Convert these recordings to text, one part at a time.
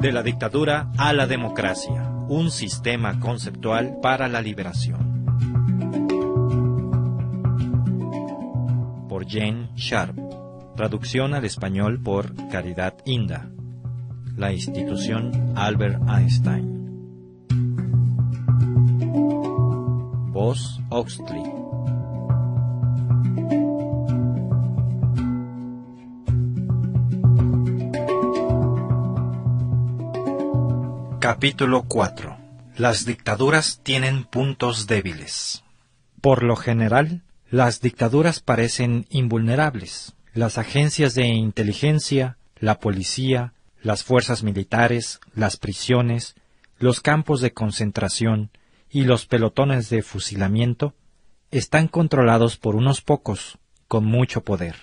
De la dictadura a la democracia, un sistema conceptual para la liberación. Por Jane Sharp. Traducción al español por Caridad Inda. La institución Albert Einstein. Voz Oxley. Capítulo 4. Las dictaduras tienen puntos débiles. Por lo general, las dictaduras parecen invulnerables. Las agencias de inteligencia, la policía, las fuerzas militares, las prisiones, los campos de concentración y los pelotones de fusilamiento están controlados por unos pocos, con mucho poder.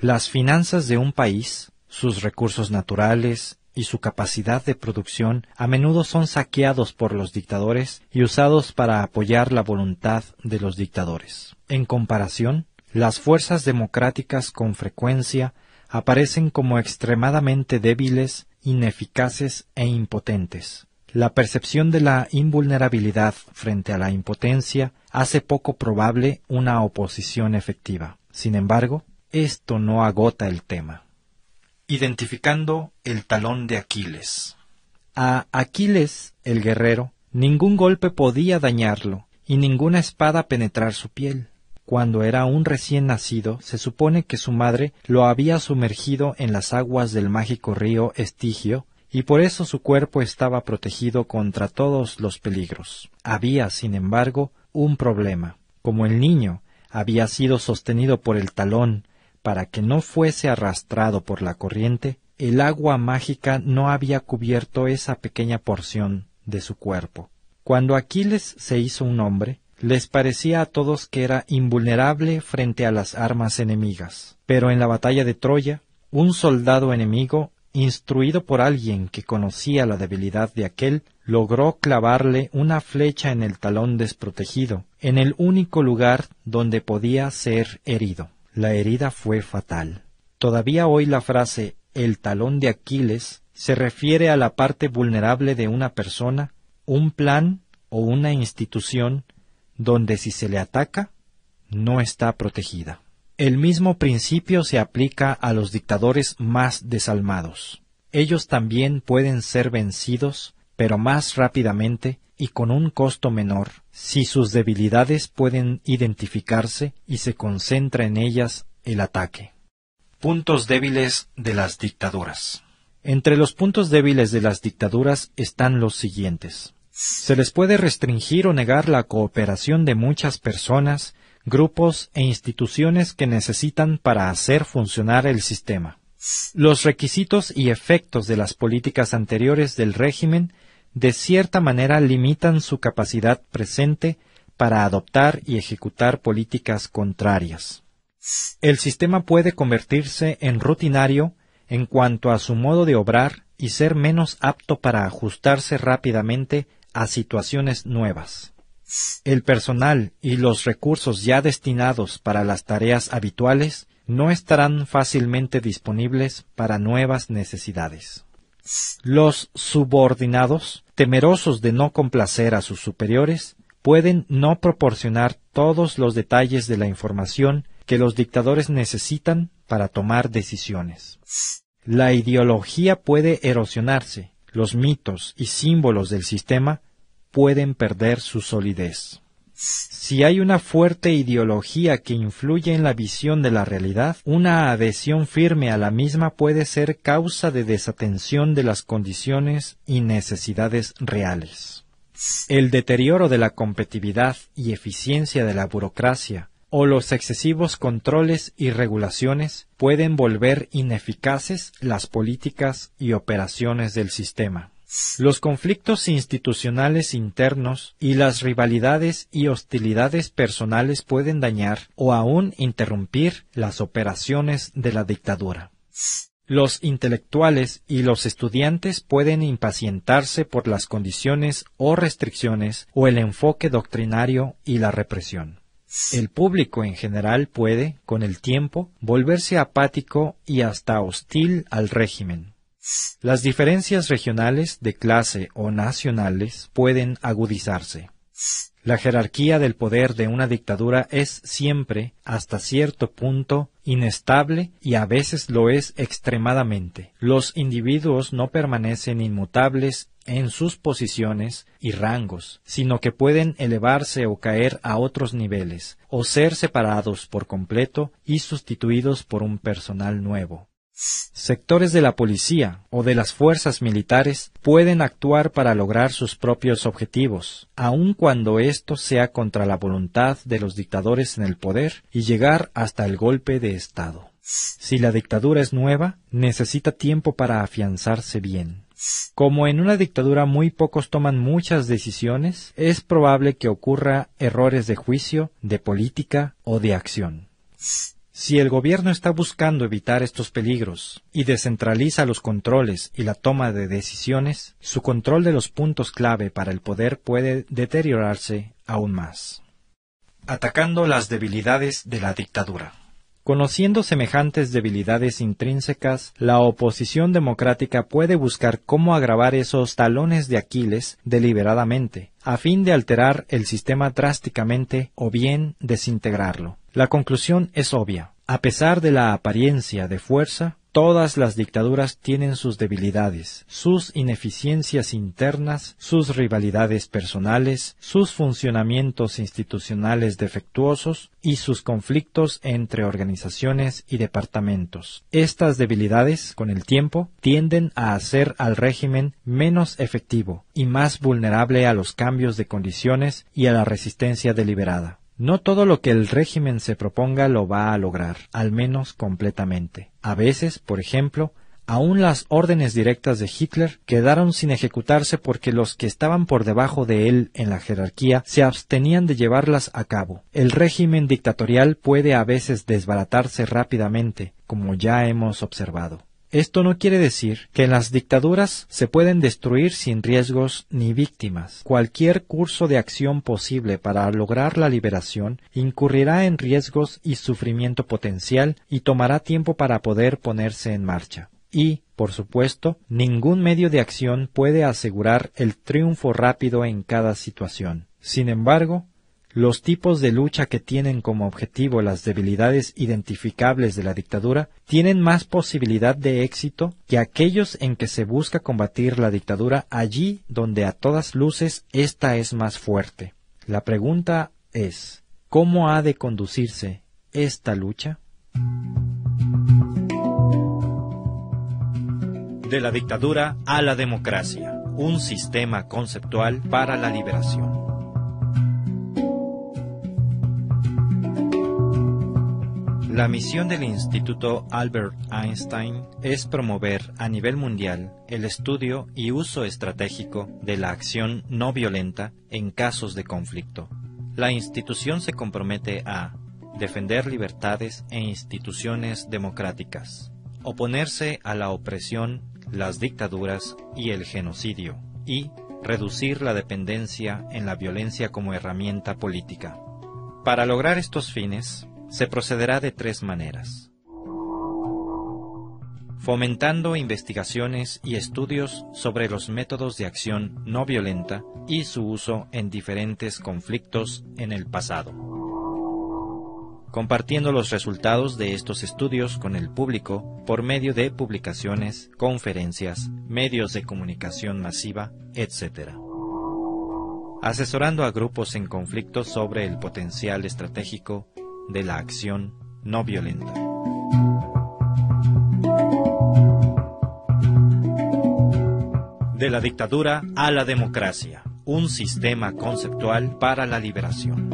Las finanzas de un país, sus recursos naturales y su capacidad de producción a menudo son saqueados por los dictadores y usados para apoyar la voluntad de los dictadores. En comparación, las fuerzas democráticas con frecuencia aparecen como extremadamente débiles, ineficaces e impotentes. La percepción de la invulnerabilidad frente a la impotencia hace poco probable una oposición efectiva. Sin embargo, esto no agota el tema. Identificando el talón de Aquiles. A Aquiles, el guerrero, ningún golpe podía dañarlo, y ninguna espada penetrar su piel. Cuando era un recién nacido, se supone que su madre lo había sumergido en las aguas del mágico río Estigio, y por eso su cuerpo estaba protegido contra todos los peligros. Había, sin embargo, un problema. Como el niño había sido sostenido por el talón para que no fuese arrastrado por la corriente, el agua mágica no había cubierto esa pequeña porción de su cuerpo. Cuando Aquiles se hizo un hombre, les parecía a todos que era invulnerable frente a las armas enemigas. Pero en la batalla de Troya, un soldado enemigo, instruido por alguien que conocía la debilidad de aquel, logró clavarle una flecha en el talón desprotegido, en el único lugar donde podía ser herido. La herida fue fatal. Todavía hoy la frase el talón de Aquiles se refiere a la parte vulnerable de una persona, un plan o una institución donde si se le ataca, no está protegida. El mismo principio se aplica a los dictadores más desalmados. Ellos también pueden ser vencidos, pero más rápidamente y con un costo menor, si sus debilidades pueden identificarse y se concentra en ellas el ataque. Puntos débiles de las dictaduras. Entre los puntos débiles de las dictaduras están los siguientes. Se les puede restringir o negar la cooperación de muchas personas, grupos e instituciones que necesitan para hacer funcionar el sistema. Los requisitos y efectos de las políticas anteriores del régimen de cierta manera limitan su capacidad presente para adoptar y ejecutar políticas contrarias. El sistema puede convertirse en rutinario en cuanto a su modo de obrar y ser menos apto para ajustarse rápidamente a situaciones nuevas. El personal y los recursos ya destinados para las tareas habituales no estarán fácilmente disponibles para nuevas necesidades. Los subordinados, temerosos de no complacer a sus superiores, pueden no proporcionar todos los detalles de la información que los dictadores necesitan para tomar decisiones. La ideología puede erosionarse, los mitos y símbolos del sistema pueden perder su solidez. Si hay una fuerte ideología que influye en la visión de la realidad, una adhesión firme a la misma puede ser causa de desatención de las condiciones y necesidades reales. El deterioro de la competitividad y eficiencia de la burocracia o los excesivos controles y regulaciones pueden volver ineficaces las políticas y operaciones del sistema. Los conflictos institucionales internos y las rivalidades y hostilidades personales pueden dañar o aún interrumpir las operaciones de la dictadura. Los intelectuales y los estudiantes pueden impacientarse por las condiciones o restricciones o el enfoque doctrinario y la represión. El público en general puede, con el tiempo, volverse apático y hasta hostil al régimen. Las diferencias regionales, de clase o nacionales pueden agudizarse. La jerarquía del poder de una dictadura es siempre, hasta cierto punto, inestable y a veces lo es extremadamente. Los individuos no permanecen inmutables en sus posiciones y rangos, sino que pueden elevarse o caer a otros niveles, o ser separados por completo y sustituidos por un personal nuevo. Sectores de la policía o de las fuerzas militares pueden actuar para lograr sus propios objetivos, aun cuando esto sea contra la voluntad de los dictadores en el poder y llegar hasta el golpe de Estado. Si la dictadura es nueva, necesita tiempo para afianzarse bien. Como en una dictadura muy pocos toman muchas decisiones, es probable que ocurra errores de juicio, de política o de acción. Si el gobierno está buscando evitar estos peligros y descentraliza los controles y la toma de decisiones, su control de los puntos clave para el poder puede deteriorarse aún más. Atacando las debilidades de la dictadura. Conociendo semejantes debilidades intrínsecas, la oposición democrática puede buscar cómo agravar esos talones de Aquiles deliberadamente, a fin de alterar el sistema drásticamente o bien desintegrarlo. La conclusión es obvia. A pesar de la apariencia de fuerza, todas las dictaduras tienen sus debilidades, sus ineficiencias internas, sus rivalidades personales, sus funcionamientos institucionales defectuosos y sus conflictos entre organizaciones y departamentos. Estas debilidades, con el tiempo, tienden a hacer al régimen menos efectivo y más vulnerable a los cambios de condiciones y a la resistencia deliberada. No todo lo que el régimen se proponga lo va a lograr, al menos completamente. A veces, por ejemplo, aún las órdenes directas de Hitler quedaron sin ejecutarse porque los que estaban por debajo de él en la jerarquía se abstenían de llevarlas a cabo. El régimen dictatorial puede a veces desbaratarse rápidamente, como ya hemos observado. Esto no quiere decir que las dictaduras se pueden destruir sin riesgos ni víctimas. Cualquier curso de acción posible para lograr la liberación incurrirá en riesgos y sufrimiento potencial y tomará tiempo para poder ponerse en marcha. Y, por supuesto, ningún medio de acción puede asegurar el triunfo rápido en cada situación. Sin embargo, los tipos de lucha que tienen como objetivo las debilidades identificables de la dictadura tienen más posibilidad de éxito que aquellos en que se busca combatir la dictadura allí donde a todas luces ésta es más fuerte. La pregunta es, ¿cómo ha de conducirse esta lucha? De la dictadura a la democracia, un sistema conceptual para la liberación. La misión del Instituto Albert Einstein es promover a nivel mundial el estudio y uso estratégico de la acción no violenta en casos de conflicto. La institución se compromete a defender libertades e instituciones democráticas, oponerse a la opresión, las dictaduras y el genocidio, y reducir la dependencia en la violencia como herramienta política. Para lograr estos fines, se procederá de tres maneras. Fomentando investigaciones y estudios sobre los métodos de acción no violenta y su uso en diferentes conflictos en el pasado. Compartiendo los resultados de estos estudios con el público por medio de publicaciones, conferencias, medios de comunicación masiva, etc asesorando a grupos en conflicto sobre el potencial estratégico de la acción no violenta. De la dictadura a la democracia, un sistema conceptual para la liberación.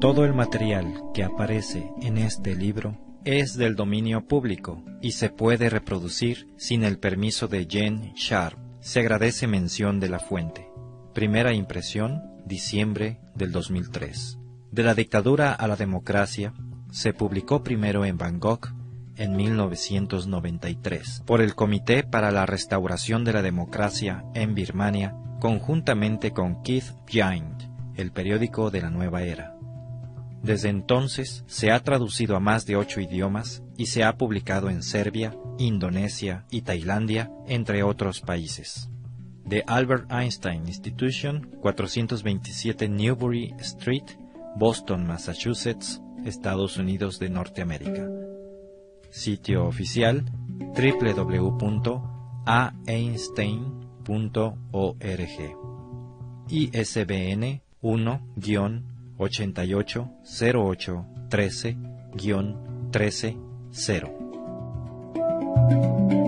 Todo el material que aparece en este libro es del dominio público y se puede reproducir sin el permiso de Jen Sharp. Se agradece mención de la fuente. Primera impresión, diciembre del 2003. De la dictadura a la democracia, se publicó primero en Bangkok en 1993 por el Comité para la Restauración de la Democracia en Birmania, conjuntamente con Keith Giant, el periódico de la nueva era. Desde entonces se ha traducido a más de ocho idiomas y se ha publicado en Serbia, Indonesia y Tailandia, entre otros países. The Albert Einstein Institution, 427 Newbury Street, Boston, Massachusetts, Estados Unidos de Norteamérica. Sitio oficial www.aeinstein.org. ISBN 1-880813-130.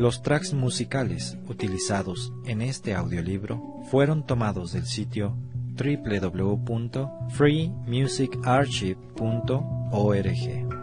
Los tracks musicales utilizados en este audiolibro fueron tomados del sitio www.freemusicarchive.org.